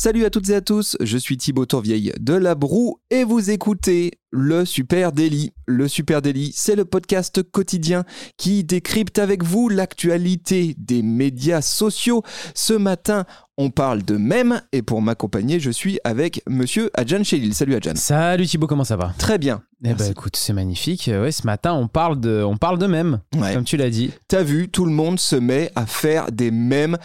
Salut à toutes et à tous, je suis Thibaut Tourvieille de La Broue et vous écoutez le Super Daily. Le Super Daily, c'est le podcast quotidien qui décrypte avec vous l'actualité des médias sociaux. Ce matin, on parle de mèmes et pour m'accompagner, je suis avec monsieur Adjan Chelil. Salut Adjan. Salut Thibaut, comment ça va? Très bien. Eh ben écoute, c'est magnifique. Ouais, ce matin, on parle de, on parle de mèmes, Ouais. comme tu l'as dit. T'as vu, tout le monde se met à faire des mèmes.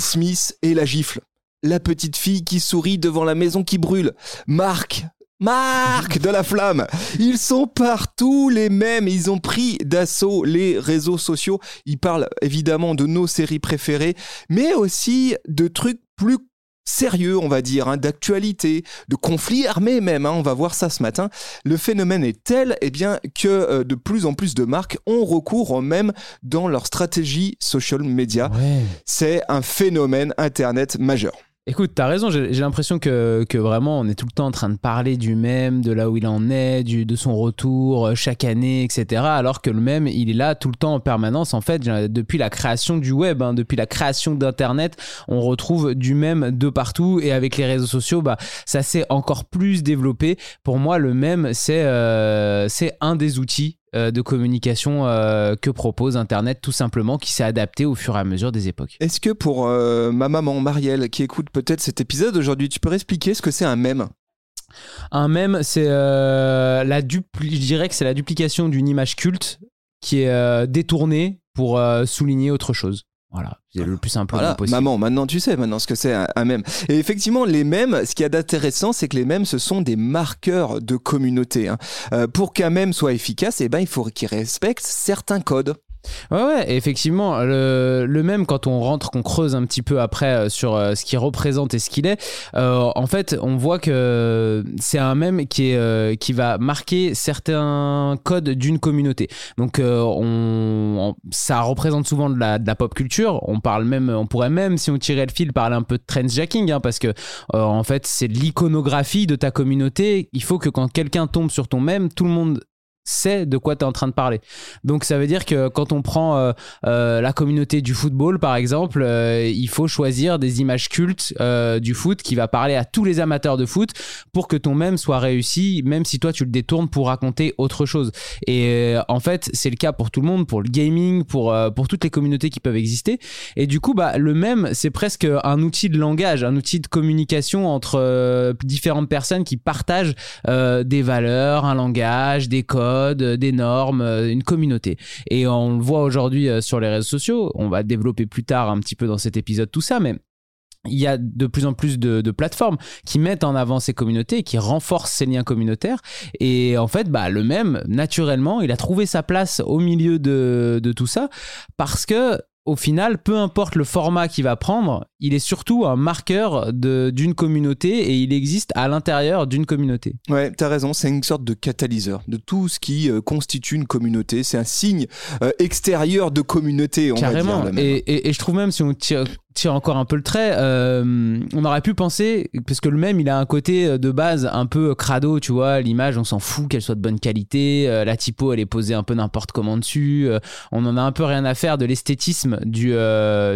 Smith et la gifle. La petite fille qui sourit devant la maison qui brûle. Marc. Marc de la flamme. Ils sont partout les mêmes. Ils ont pris d'assaut les réseaux sociaux. Ils parlent évidemment de nos séries préférées, mais aussi de trucs plus sérieux, on va dire, hein, d'actualité, de conflits armés même. hein. on va voir ça ce matin. Le phénomène est tel eh bien, que euh, de plus en plus de marques ont recours au même dans leur stratégie social media. Ouais. C'est un phénomène Internet majeur. Écoute, t'as raison. J'ai l'impression que, vraiment, on est tout le temps en train de parler du même, de là où il en est, de son retour euh, chaque année, etc. Alors que le même, il est là tout le temps en permanence. En fait, depuis la création du web, hein, depuis la création d'Internet, on retrouve du même de partout. Et avec les réseaux sociaux, bah, ça s'est encore plus développé. Pour moi, le même, c'est euh, c'est un des outils euh, de communication euh, que propose Internet, tout simplement, qui s'est adapté au fur et à mesure des époques. Est-ce que pour euh, ma maman Marielle qui écoute peut-être cet épisode aujourd'hui, tu peux expliquer ce que c'est un mème? Un mème, c'est euh, la dupli- je dirais que c'est la duplication d'une image culte qui est euh, détournée pour euh, souligner autre chose. Voilà, c'est le plus Voilà, possible. maman, maintenant tu sais maintenant ce que c'est un, un mème. Et effectivement, les mèmes, ce qu'il y a d'intéressant, c'est que les mèmes, ce sont des marqueurs de communauté. hein. Euh, pour qu'un mème soit efficace, eh ben, il faut qu'il respecte certains codes. Ouais, ouais, effectivement, le, même quand on rentre, qu'on creuse un petit peu après euh, sur euh, ce qu'il représente et ce qu'il est, euh, en fait, on voit que c'est un même qui, est, qui va marquer certains codes d'une communauté. Donc, on, ça représente souvent de la, pop culture. On parle même, on pourrait même, si on tirait le fil, parler un peu de trendjacking, hein, parce que en fait, c'est l'iconographie de ta communauté. Il faut que quand quelqu'un tombe sur ton même, tout le monde sait de quoi tu es en train de parler. Donc ça veut dire que quand on prend euh, euh, la communauté du football par exemple, euh, il faut choisir des images cultes euh, du foot qui va parler à tous les amateurs de foot pour que ton même soit réussi, même si toi tu le détournes pour raconter autre chose. Et euh, en fait c'est le cas pour tout le monde, pour le gaming, pour, euh, pour toutes les communautés qui peuvent exister. Et du coup bah, le même c'est presque un outil de langage, un outil de communication entre différentes personnes qui partagent des valeurs, un langage, des codes, euh, des normes, euh, une communauté. Et on le voit aujourd'hui euh, sur les réseaux sociaux. On va développer plus tard un petit peu dans cet épisode tout ça, mais il y a de plus en plus de, plateformes qui mettent en avant ces communautés, qui renforcent ces liens communautaires. Et en fait, bah, le même, naturellement, il a trouvé sa place au milieu de, de tout ça parce que au final, peu importe le format qu'il va prendre, il est surtout un marqueur d'une communauté et il existe à l'intérieur d'une communauté. Ouais, t'as raison, c'est une sorte de catalyseur de tout ce qui euh, constitue une communauté. C'est un signe euh, extérieur de communauté, on Carrément. va dire. et, et- et je trouve même si on tire, tire encore un peu le trait, euh, on aurait pu penser, parce que le même, il a un côté de base un peu crado, tu vois, l'image, on s'en fout qu'elle soit de bonne qualité, la typo, elle est posée un peu n'importe comment dessus, on en a un peu rien à faire de l'esthétisme du,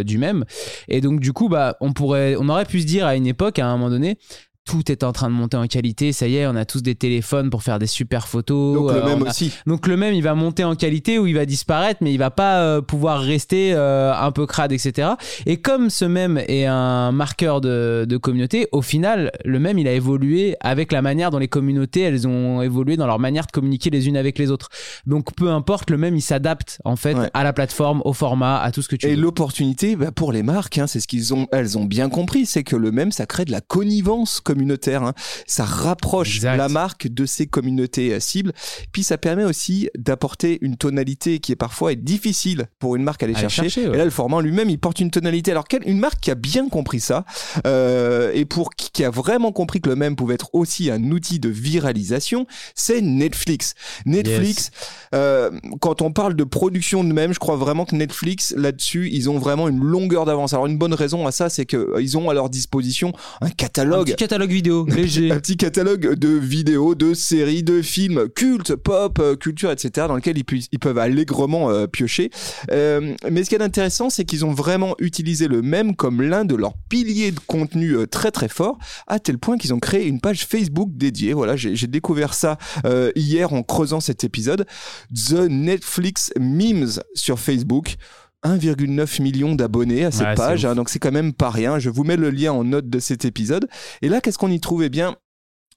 du même. Et donc, du coup, bah, on, pourrait, on aurait pu se dire à une époque, à un moment donné, tout est en train de monter en qualité, ça y est, on a tous des téléphones pour faire des super photos. Donc le euh, même a- aussi. donc le même, il va monter en qualité ou il va disparaître, mais il va pas euh, pouvoir rester euh, un peu crade, etc. Et comme ce même est un marqueur de, de communauté, au final, le même, il a évolué avec la manière dont les communautés, elles ont évolué dans leur manière de communiquer les unes avec les autres. Donc peu importe, le même, il s'adapte en fait Ouais. à la plateforme, au format, à tout ce que tu Et l'opportunité bah, pour les marques, hein, c'est ce qu'ils ont, elles ont bien compris, c'est que le même, ça crée de la connivence communautaire. hein. Ça rapproche Exact. la marque de ses communautés euh, cibles. Puis ça permet aussi d'apporter une tonalité qui est parfois difficile pour une marque à aller chercher. chercher, ouais. Et là, le format lui-même, il porte une tonalité. Alors, quelle, une marque qui a bien compris ça euh, et pour qui, qui a vraiment compris que le même pouvait être aussi un outil de viralisation, c'est Netflix. Netflix, euh, quand on parle de production de même, je crois vraiment que Netflix, là-dessus, ils ont vraiment une longueur d'avance. Alors, une bonne raison à ça, c'est qu'ils ont à leur disposition un Un catalogue catalogue vidéo léger. un petit catalogue de vidéos, de séries, de films cultes, pop, euh, culture, etc., dans lequel ils, pu- ils peuvent allègrement euh, piocher. Euh, mais ce qui est intéressant, c'est qu'ils ont vraiment utilisé le même comme l'un de leurs piliers de contenu euh, très très fort, à tel point qu'ils ont créé une page Facebook dédiée. Voilà, j'ai découvert ça hier en creusant cet épisode. The Netflix Memes sur Facebook. 1,9 million d'abonnés à cette Ouais, page, hein, donc c'est quand même pas rien. Je vous mets le lien en note de cet épisode. Et là, qu'est-ce qu'on y trouve? Eh bien,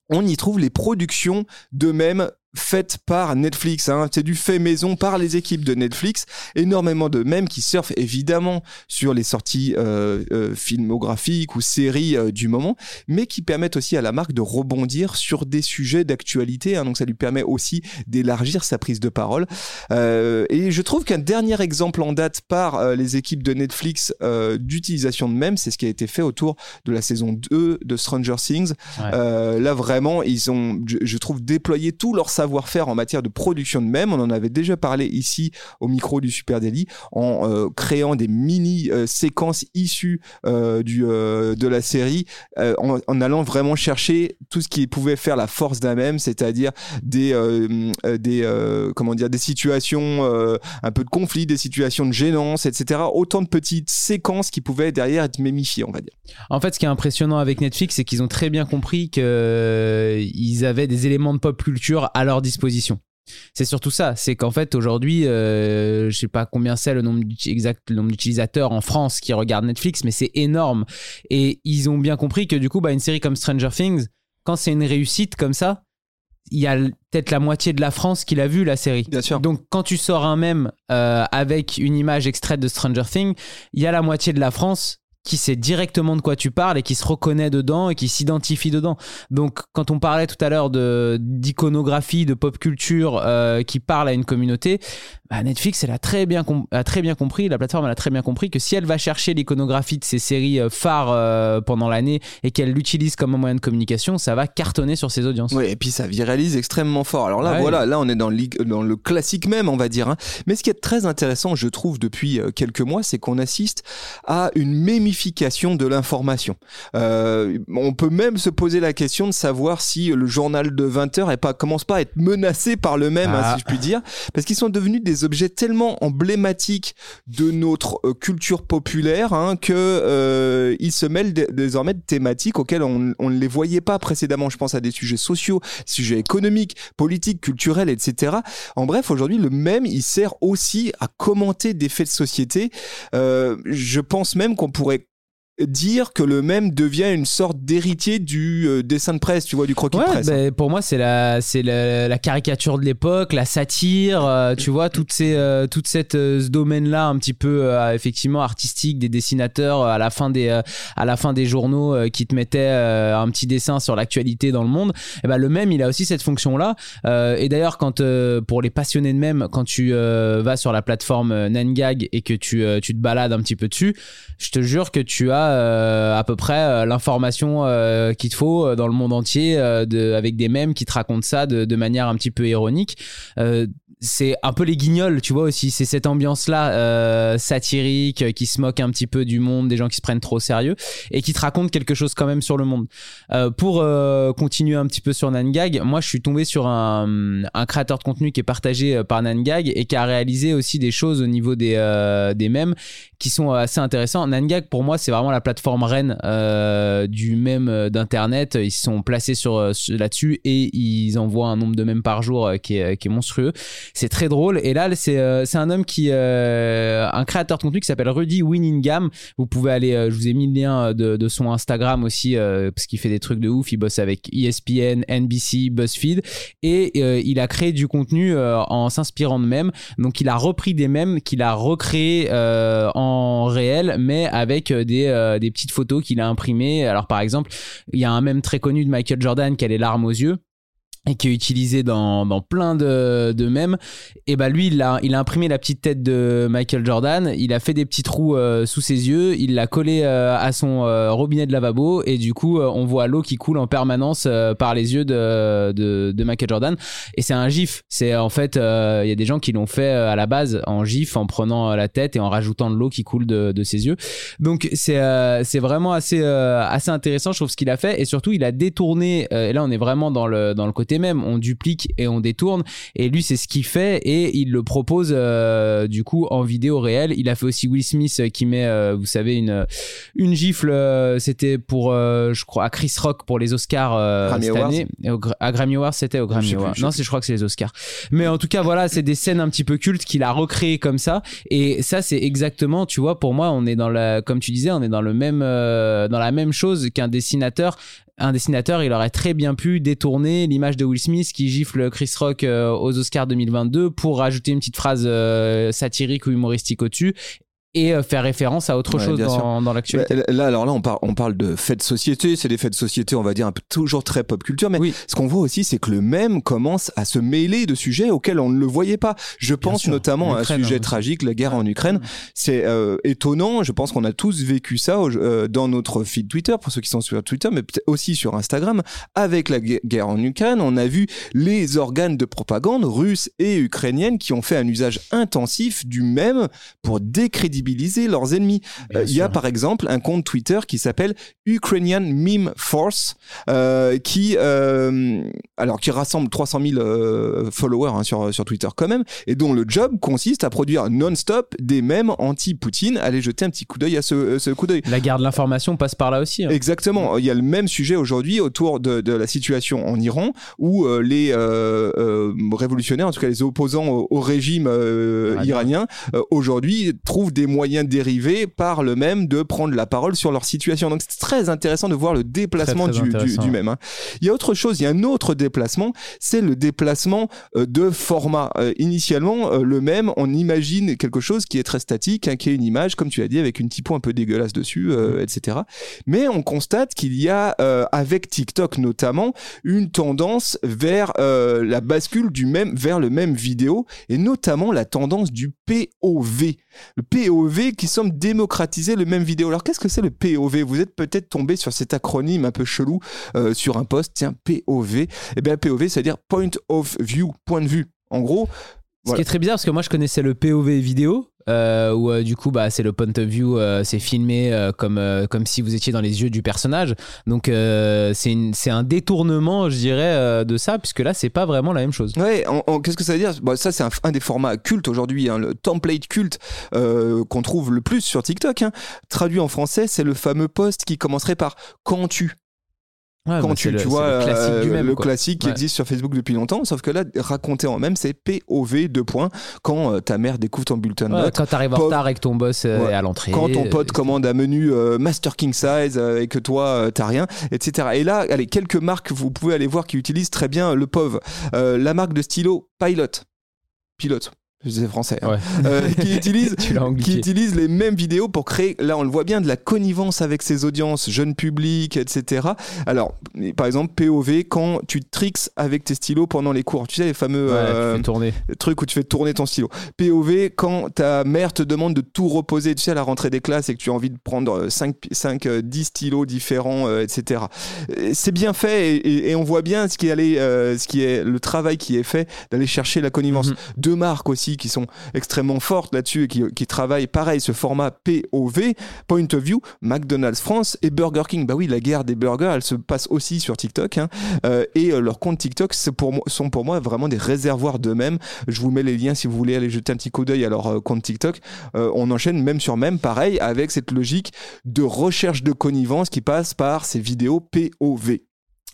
on y trouve les productions d'eux-mêmes faites par Netflix. Hein. C'est du fait maison par les équipes de Netflix. Énormément de mèmes qui surfent évidemment sur les sorties euh, euh, filmographiques ou séries euh, du moment, mais qui permettent aussi à la marque de rebondir sur des sujets d'actualité. hein. Donc ça lui permet aussi d'élargir sa prise de parole. Euh, et je trouve qu'un dernier exemple en date par les équipes de Netflix d'utilisation de mèmes, c'est ce qui a été fait autour de la saison 2 de Stranger Things. Ouais. Là vraiment, ils ont, je, je trouve, déployé tout leur savoir-faire en matière de production de mèmes. On en avait déjà parlé ici au micro du Super Daily en euh, créant des mini euh, séquences issues euh, du de la série, en, allant vraiment chercher tout ce qui pouvait faire la force d'un mème, c'est-à-dire des des comment dire des situations un peu de conflit, des situations de gênance, etc. Autant de petites séquences qui pouvaient derrière être mémifiées, on va dire. En fait, ce qui est impressionnant avec Netflix, c'est qu'ils ont très bien compris qu'ils avaient des éléments de pop culture à leur disposition. C'est surtout ça, c'est qu'en fait aujourd'hui, euh, je sais pas combien c'est le nombre exact le nombre d'utilisateurs en France qui regardent Netflix, mais c'est énorme. Et ils ont bien compris que du coup, bah, une série comme Stranger Things, quand c'est une réussite comme ça, il y a peut-être la moitié de la France qui l'a vu la série. Bien sûr. Donc quand tu sors un mème euh, avec une image extraite de Stranger Things, il y a la moitié de la France qui sait directement de quoi tu parles et qui se reconnaît dedans et qui s'identifie dedans. Donc quand on parlait tout à l'heure de d'iconographie, de pop culture euh, qui parle à une communauté, bah, Netflix elle a très bien a très bien compris, la plateforme elle a très bien compris que si elle va chercher l'iconographie de ces séries euh, phares euh, pendant l'année et qu'elle l'utilise comme un moyen de communication, ça va cartonner sur ses audiences. Oui, et puis ça viralise extrêmement fort. Alors là, Ouais. voilà, là on est dans le, dans le classique même, on va dire. hein. Mais ce qui est très intéressant, je trouve, depuis euh, quelques mois, c'est qu'on assiste à une mémification de l'information. Euh, on peut même se poser la question de savoir si le journal de 20 heures est pas, commence pas à être menacé par le même, hein, Ah. si je puis dire, parce qu'ils sont devenus des objets tellement emblématiques de notre euh, culture populaire hein, que euh, ils se mêlent dé- désormais de thématiques auxquelles on, on ne les voyait pas précédemment. Je pense à des sujets sociaux, sujets économiques, politiques, culturels, etc. En bref, aujourd'hui, le même, il sert aussi à commenter des faits de société. Je pense même qu'on pourrait dire que le même devient une sorte d'héritier du euh, dessin de presse, tu vois, du croquis Ouais, de presse. ben, pour moi, c'est la, c'est la, la caricature de l'époque, la satire, euh, tu vois, toutes ces, euh, toute cette, euh, ce domaine-là, un petit peu effectivement artistique des dessinateurs à la fin des, à la fin des journaux qui te mettaient un petit dessin sur l'actualité dans le monde. Et ben, le même, il a aussi cette fonction-là. Et d'ailleurs, quand pour les passionnés de même, quand tu vas sur la plateforme Nangag et que tu, tu te balades un petit peu dessus, je te jure que tu as euh, à peu près euh, l'information euh, qu'il te faut dans le monde entier de, avec des mèmes qui te racontent ça de, de manière un petit peu ironique. C'est un peu les guignols, tu vois aussi. C'est cette ambiance-là euh, satirique euh, qui se moque un petit peu du monde, des gens qui se prennent trop sérieux et qui te racontent quelque chose quand même sur le monde. Euh, pour euh, continuer un petit peu sur Nangag, moi je suis tombé sur un, un créateur de contenu qui est partagé euh, par Nangag et qui a réalisé aussi des choses au niveau des, euh, des mèmes qui sont assez intéressants. Nangag pour moi c'est vraiment la plateforme reine du mème d'internet. Ils sont placés sur, là-dessus et ils envoient un nombre de mèmes par jour qui, est, qui est monstrueux. C'est très drôle. Et là, c'est euh, un homme qui, euh, un créateur de contenu qui s'appelle Rudy Winningham. Vous pouvez aller, euh, je vous ai mis le lien de, de son Instagram aussi, euh, parce qu'il fait des trucs de ouf. Il bosse avec ESPN, NBC, BuzzFeed, et euh, il a créé du contenu euh, en s'inspirant de mèmes. Donc, il a repris des mèmes qu'il a recréés euh, en réel, mais avec euh, des, euh, des petites photos qu'il a imprimées. Alors, par exemple, il y a un mème très connu de Michael Jordan qui a les larmes aux yeux et qui est utilisé dans, dans plein de, de mèmes. Et bah lui, il a, il a imprimé la petite tête de Michael Jordan, il a fait des petits trous euh, sous ses yeux, il l'a collé euh, à son euh, robinet de lavabo et du coup, euh, on voit l'eau qui coule en permanence euh, par les yeux de, de, de Michael Jordan. Et c'est un gif. C'est en fait, euh, il y a des gens qui l'ont fait à la base en gif, en prenant la tête et en rajoutant de l'eau qui coule de, de ses yeux. Donc c'est c'est vraiment assez assez intéressant, je trouve ce qu'il a fait et surtout il a détourné. et là, on est vraiment dans le dans le côté même. On duplique et on détourne. Et lui, c'est ce qu'il fait et il le propose euh, du coup en vidéo réelle. Il a fait aussi Will Smith euh, qui met, euh, vous savez, une une gifle. euh, c'était pour, je crois, à Chris Rock pour les Oscars Grammy cette Awards. année. Et au Gra- à Grammy Awards, c'était au Grammy Awards. Non, c'est je crois que c'est les Oscars. Mais en tout cas, voilà, c'est des scènes un petit peu cultes qu'il a recréées comme ça. Et ça, c'est exactement, tu vois, pour moi, on est dans la, comme tu disais, on est dans le même, dans la même chose qu'un dessinateur. Un dessinateur, il aurait très bien pu détourner l'image de Will Smith qui gifle Chris Rock euh, aux Oscars 2022 pour rajouter une petite phrase euh, satirique ou humoristique au-dessus et euh, faire référence à autre Ouais, chose dans, dans l'actualité. Bah, Là, alors là, on, par- on parle de faits de société. C'est des faits de société, on va dire, un peu toujours très pop culture. Mais Oui. ce qu'on voit aussi, c'est que le même commence à se mêler de sujets auxquels on ne le voyait pas. Je pense sûr. notamment à un sujet hein, tragique, la guerre en Ukraine. C'est euh, étonnant. Je pense qu'on a tous vécu ça euh, dans notre feed Twitter, pour ceux qui sont sur Twitter, mais aussi sur Instagram. Avec la gue- guerre en Ukraine, on a vu les organes de propagande russes et ukrainiennes qui ont fait un usage intensif du même pour décrédibiliser leurs ennemis. Euh, Il y a par exemple un compte Twitter qui s'appelle Ukrainian Meme Force, euh, qui euh, alors qui rassemble 300 000 euh, followers hein, sur sur Twitter quand même, et dont le job consiste à produire non-stop des mèmes anti-Poutine. Allez jeter un petit coup d'œil à ce, ce coup d'œil. La guerre de l'information passe par là aussi. hein. Exactement. Il y a le même sujet aujourd'hui autour de, de la situation en Iran où les révolutionnaires, en tout cas les opposants au, au régime Iranien. aujourd'hui trouvent des moyens dérivés par le même de prendre la parole sur leur situation. Donc c'est très intéressant de voir le déplacement Très, très du, du, même. hein. Il y a autre chose, il y a un autre déplacement, c'est le déplacement euh, de format. Euh, initialement, euh, le même, on imagine quelque chose qui est très statique, hein, qui est une image, comme tu as dit, avec une typo un peu dégueulasse dessus, euh, etc. Mais on constate qu'il y a, avec TikTok notamment, une tendance vers la bascule du même, vers le même vidéo, et notamment la tendance du POV. Le POV qui semble démocratiser le même vidéo. Alors qu'est-ce que c'est le POV Vous êtes peut-être tombé sur cet acronyme un peu chelou euh, sur un post, tiens, POV. Eh bien, POV, c'est-à-dire Point of View, point de vue. En gros, Ce qui est très bizarre parce que moi je connaissais le POV vidéo euh, où euh, du coup bah c'est le point of view euh, c'est filmé comme comme si vous étiez dans les yeux du personnage donc c'est un détournement je dirais de ça puisque là c'est pas vraiment la même chose Ouais, qu'est-ce que ça veut dire? Ça, c'est un, un des formats cultes aujourd'hui, hein, le template culte qu'on trouve le plus sur TikTok. hein. Traduit en français, c'est le fameux post qui commencerait par quand tu? Ouais, quand bah, tu, le- vois, le classique euh, du même le quoi. classique qui Ouais. existe sur Facebook depuis longtemps, sauf que là, raconté en même, c'est POV, deux points, quand euh, ta mère découvre ton bulletin de Ouais, notes. quand t'arrives en retard et que ton boss euh, est à l'entrée Quand ton pote euh, commande un menu euh, Master King Size euh, et que toi euh, t'as rien, etc. Et là, allez, quelques marques vous pouvez aller voir qui utilisent très bien le POV. Euh, la marque de stylo Pilot, Pilote, c'est français, hein. Ouais. Euh, qui utilise qui utilise les mêmes vidéos pour créer, là on le voit bien, de la connivence avec ses audiences, jeunes publics, etc. Alors, par exemple, POV, quand tu tricks avec tes stylos pendant les cours, tu sais, les fameux Ouais, euh, trucs où tu fais tourner ton stylo. POV, quand ta mère te demande de tout reposer, tu sais, à la rentrée des classes et que tu as envie de prendre 5, 5 10 stylos différents, euh, etc. C'est bien fait et, et- et on voit bien ce qui, euh, ce qui est le travail qui est fait d'aller chercher la connivence. Mhm. Deux marques aussi qui sont extrêmement fortes là-dessus et qui, travaillent pareil ce format POV, Point of View, McDonald's France et Burger King. Bah oui, la guerre des burgers, elle se passe aussi sur TikTok hein. Euh, et euh, leurs comptes TikTok sont pour moi vraiment des réservoirs d'eux-mêmes. Je vous mets les liens si vous voulez aller jeter un petit coup d'œil à leur euh, compte TikTok. On enchaîne même sur même, pareil, avec cette logique de recherche de connivence qui passe par ces vidéos POV.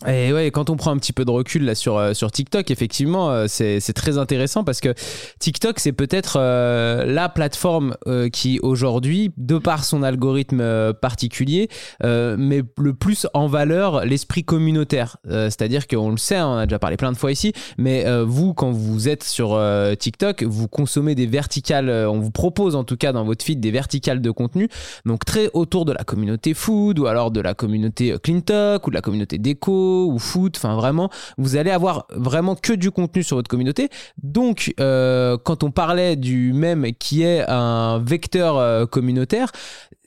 Et ouais, quand on prend un petit peu de recul là sur, euh, sur TikTok, effectivement, euh, c'est très intéressant parce que TikTok, c'est peut-être euh, la plateforme qui aujourd'hui, de par son algorithme particulier, met le plus en valeur l'esprit communautaire. C'est-à-dire qu'on le sait, hein, on a déjà parlé plein de fois ici, mais vous, quand vous êtes sur TikTok, vous consommez des verticales, on vous propose en tout cas dans votre feed des verticales de contenu, donc très autour de la communauté food ou alors de la communauté clean talk ou de la communauté déco ou foot, enfin vraiment, vous allez avoir vraiment que du contenu sur votre communauté. Donc, euh, quand on parlait du même qui est un vecteur euh, communautaire,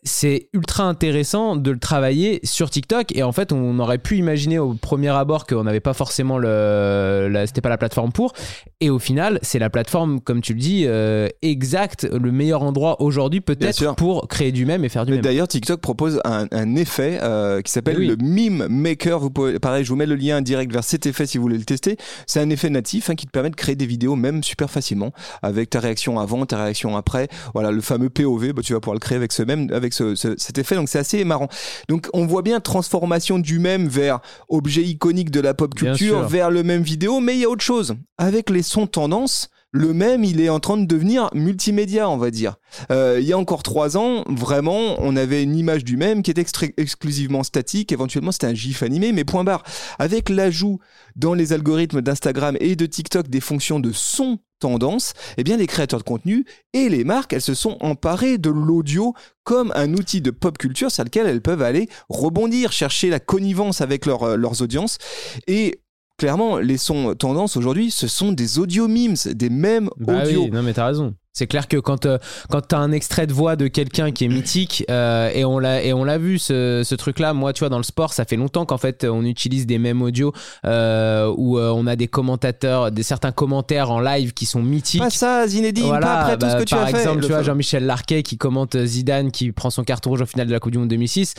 c'est ultra intéressant de le travailler sur TikTok et en fait on aurait pu imaginer au premier abord qu'on n'avait pas forcément le, la- c'était pas la plateforme pour et au final c'est la plateforme comme tu le dis euh, exact le meilleur endroit aujourd'hui peut-être pour créer du même et faire du Mais même D'ailleurs, TikTok propose un, un effet euh, qui s'appelle Oui. le meme maker. Vous pouvez, pareil, je vous mets le lien direct vers cet effet si vous voulez le tester. C'est un effet natif hein, qui te permet de créer des vidéos même super facilement avec ta réaction avant, ta réaction après. Voilà, le fameux POV, bah, tu vas pouvoir le créer avec ce même, avec ce, ce- cet effet. Donc c'est assez marrant. Donc on voit bien transformation du même vers objet iconique de la pop culture, vers le même vidéo. Mais il y a autre chose. Avec les sons tendance. Le même, il est en train de devenir multimédia, on va dire. Euh, il y a encore trois ans, vraiment, on avait une image du même qui était exclusivement statique. Éventuellement, c'était un GIF animé, mais point barre. Avec l'ajout dans les algorithmes d'Instagram et de TikTok des fonctions de son tendance, eh bien, les créateurs de contenu et les marques, elles se sont emparées de l'audio comme un outil de pop culture sur lequel elles peuvent aller rebondir, chercher la connivence avec euh, leurs audiences. Et clairement, les sons tendance aujourd'hui, ce sont des audio memes, des mêmes Bah audio. oui, non mais t'as raison. C'est clair que quand, euh, quand t'as un extrait de voix de quelqu'un qui est mythique euh, et on l'a vu ce, ce truc là, moi tu vois dans le sport ça fait longtemps qu'en fait on utilise des mêmes audios euh, où euh, on a des commentateurs, des certains commentaires en live qui sont mythiques. Pas ça, Zinedine, pas après tout bah, ce que tu par as fait. exemple, Le tu vois Jean-Michel Larquet qui commente Zidane qui prend son carton rouge au final de la Coupe du Monde 2006.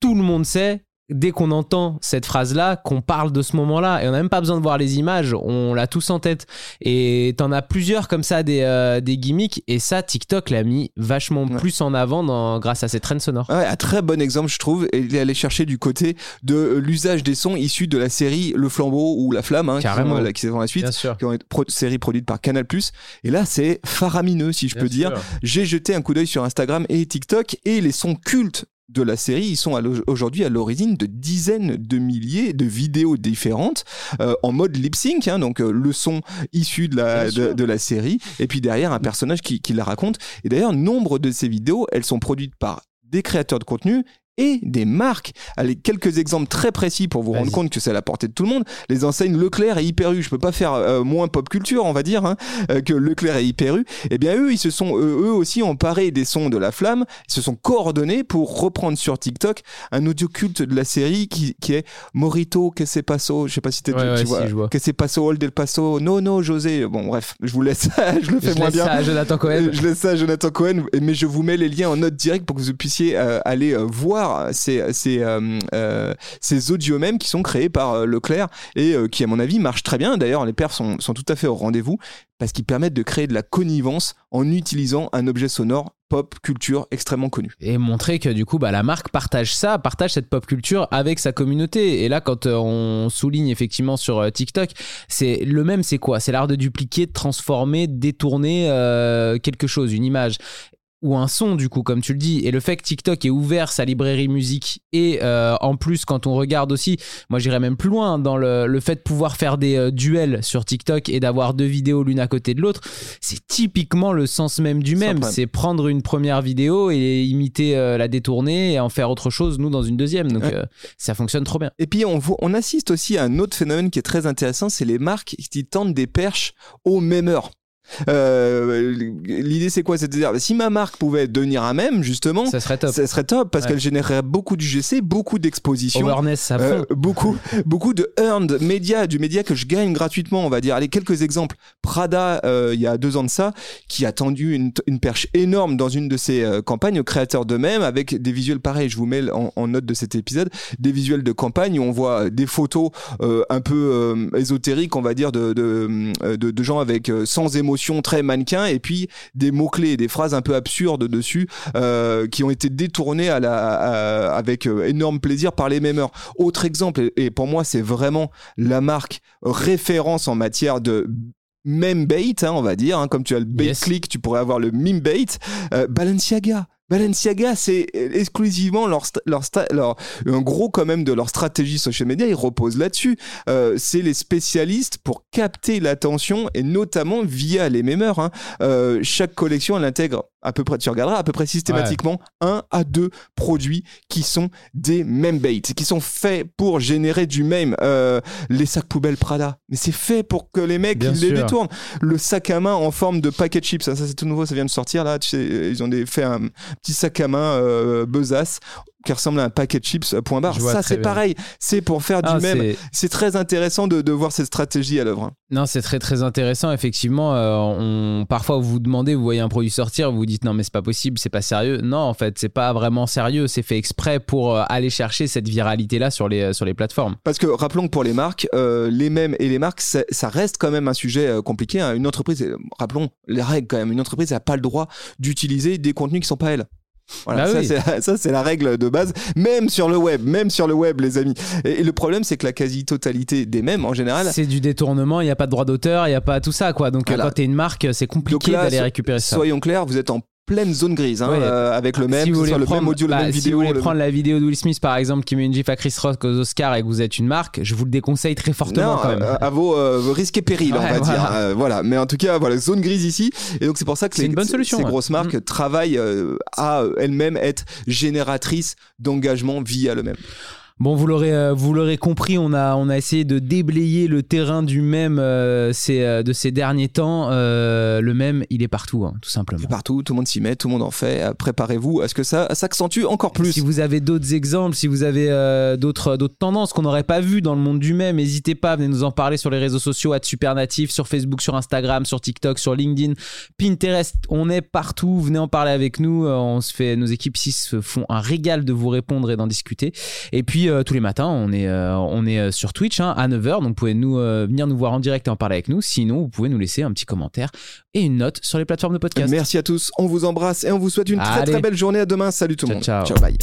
Tout le monde sait dès qu'on entend cette phrase-là, qu'on parle de ce moment-là, et on n'a même pas besoin de voir les images, on l'a tous en tête. Et t'en as plusieurs comme ça, des, euh, des gimmicks, et ça, TikTok l'a mis vachement Ouais. plus en avant dans, grâce à ces trends sonores. Ouais, un très bon exemple, je trouve. Et il est allé chercher du côté de euh, l'usage des sons issus de la série Le Flambeau ou La Flamme, hein, qui, Carrément. euh, qui sont la suite, qui été pro- série produite par Canal+. Et là, c'est faramineux, si je peux dire. J'ai jeté un coup d'œil sur Instagram et TikTok et les sons cultes de la série, ils sont aujourd'hui à l'origine de dizaines de milliers de vidéos différentes euh, en mode lip sync, hein, donc euh, le son issu de la, de, la série, et puis derrière un personnage qui, qui la raconte. Et d'ailleurs, nombre de ces vidéos, elles sont produites par des créateurs de contenu et des marques. Allez, quelques exemples très précis pour vous rendre compte que c'est à la portée de tout le monde. Les enseignes Leclerc et Hyper U, je peux pas faire euh, moins pop culture, on va dire, hein, euh, que Leclerc et Hyper U. Eh bien, eux, ils se sont euh, eux aussi emparés des sons de la flamme, ils se sont coordonnés pour reprendre sur TikTok un audio culte de la série qui, qui est Morito, que c'est passo, je sais pas si t'es- Ouais, tu ouais, si, vois, vois. que c'est passo, Old del Paso, no, no, José. Bon, bref, je vous laisse, je le fais Je moins laisse bien. ça à Jonathan Cohen. Je laisse ça à Jonathan Cohen, mais je vous mets les liens en note directe pour que vous puissiez euh, aller euh, voir ces, euh, euh, ces audios qui sont créés par euh, Leclerc et qui, à mon avis, marchent très bien. D'ailleurs, les perfs sont, tout à fait au rendez-vous parce qu'ils permettent de créer de la connivence en utilisant un objet sonore pop culture extrêmement connu. et montrer que du coup bah, la marque partage ça, partage cette pop culture avec sa communauté. Et là quand on souligne effectivement sur TikTok, c'est le même c'est quoi? C'est l'art de dupliquer, de transformer, de détourner quelque chose, une image ou un son du coup comme tu le dis. Et le fait que TikTok ait ouvert sa librairie musique et euh, en plus quand on regarde aussi moi j'irais même plus loin dans le, le fait de pouvoir faire des euh, duels sur TikTok et d'avoir deux vidéos l'une à côté de l'autre c'est typiquement le sens même du même. C'est prendre une première vidéo et imiter euh, la détourner et en faire autre chose nous dans une deuxième. Donc Ouais. ça fonctionne trop bien. Et puis, on, voit- on assiste aussi à un autre phénomène qui est très intéressant, c'est les marques qui tentent des perches aux mêmeurs. Euh, L'idée, c'est quoi? C'est-à-dire, si ma marque pouvait devenir un même, justement, ça serait top ça serait top parce Ouais. qu'elle générerait beaucoup d'UGC, beaucoup d'expositions. à Euh, beaucoup, beaucoup de earned média, du média que je gagne gratuitement, on va dire. Allez, quelques exemples. Prada, euh, il y a deux ans de ça, qui a tendu une, une perche énorme dans une de ses campagnes, aux créateurs d'eux-mêmes, avec des visuels pareils. Je vous mets en, en note de cet épisode des visuels de campagne où on voit des photos un peu ésotériques, on va dire, de, de, de, de gens avec sans émotion promotion très mannequin et puis des mots clés, des phrases un peu absurdes dessus euh, qui ont été détournées à la, avec euh, énorme plaisir par les mêmeurs. Autre exemple et, pour moi c'est vraiment la marque référence en matière de même bait, hein, on va dire, hein, comme tu as le bait click, tu pourrais avoir le meme bait. Balenciaga, Balenciaga, c'est exclusivement leur, leur, leur, un gros quand même de leur stratégie social media, ils reposent là-dessus. Euh, c'est les spécialistes pour capter l'attention et notamment via les mémeurs. Hein. Euh, chaque collection, elle intègre à peu près, tu regarderas à peu près systématiquement un à deux produits qui sont des meme baits, qui sont faits pour générer du meme. Euh, les sacs poubelles Prada, mais c'est fait pour que les mecs ils les détournent. Le sac à main en forme de paquet de chips, ça, c'est tout nouveau, ça vient de sortir là. Tu sais, ils ont des, fait un petit sac à main euh, besace qui ressemble à un paquet de chips euh, point barre. Ça, c'est pareil. C'est pour faire du ah, même. C'est très intéressant de, de, voir cette stratégie à l'œuvre. Non, c'est très très intéressant. Effectivement, euh, on, parfois vous vous demandez, vous voyez un produit sortir, vous vous dites non mais c'est pas possible, c'est pas sérieux. Non, en fait, c'est pas vraiment sérieux. C'est fait exprès pour euh, aller chercher cette viralité là sur les sur les plateformes. Parce que rappelons que pour les marques, les mêmes et les marques, ça reste quand même un sujet compliqué. Hein. Une entreprise, rappelons les règles quand même. Une entreprise n'a pas le droit d'utiliser des contenus qui sont pas elle. Voilà, bah ça, c'est la règle de base, même sur le web, même sur le web, les amis. Et, le problème, c'est que la quasi-totalité des mêmes, en général, c'est du détournement. Il n'y a pas de droit d'auteur, il n'y a pas tout ça, quoi. Donc, quand tu es une marque, c'est compliqué d'aller récupérer ça. Soyons clairs, vous êtes en pleine zone grise hein, euh, avec le même, si le même audio, le bah, même si vidéo. Si vous voulez prendre la vidéo de Will Smith par exemple qui met une gif à Chris Rock aux Oscars et que vous êtes une marque, je vous le déconseille très fortement quand même. Euh, à vos, euh, risques et périls, on va dire. voilà, mais en tout cas, voilà, zone grise ici. Et donc c'est pour ça que les, une bonne solution, ces grosses marques mm. travaillent à elles-mêmes être génératrices d'engagement via le même. Bon, vous l'aurez, euh, vous l'aurez compris, on a, on a essayé de déblayer le terrain du même euh, euh, de ces derniers temps. le même, il est partout, hein, tout simplement. Il est partout, tout le monde s'y met, tout le monde en fait. Préparez-vous à ce que ça s'accentue encore plus. Si vous avez d'autres exemples, si vous avez d'autres, d'autres tendances qu'on n'aurait pas vues dans le monde du même, n'hésitez pas, venez nous en parler sur les réseaux sociaux, à Supernatif, sur Facebook, sur Instagram, sur TikTok, sur LinkedIn, Pinterest. On est partout. Venez en parler avec nous. On se fait, nos équipes ici se font un régal de vous répondre et d'en discuter. Et puis euh, tous les matins, on est, euh, on est euh, sur Twitch hein, à 9h, donc vous pouvez nous, venir nous voir en direct et en parler avec nous. Sinon, vous pouvez nous laisser un petit commentaire et une note sur les plateformes de podcast. Merci à tous, on vous embrasse et on vous souhaite une très très belle journée. À demain, salut tout le monde. Ciao, ciao bye.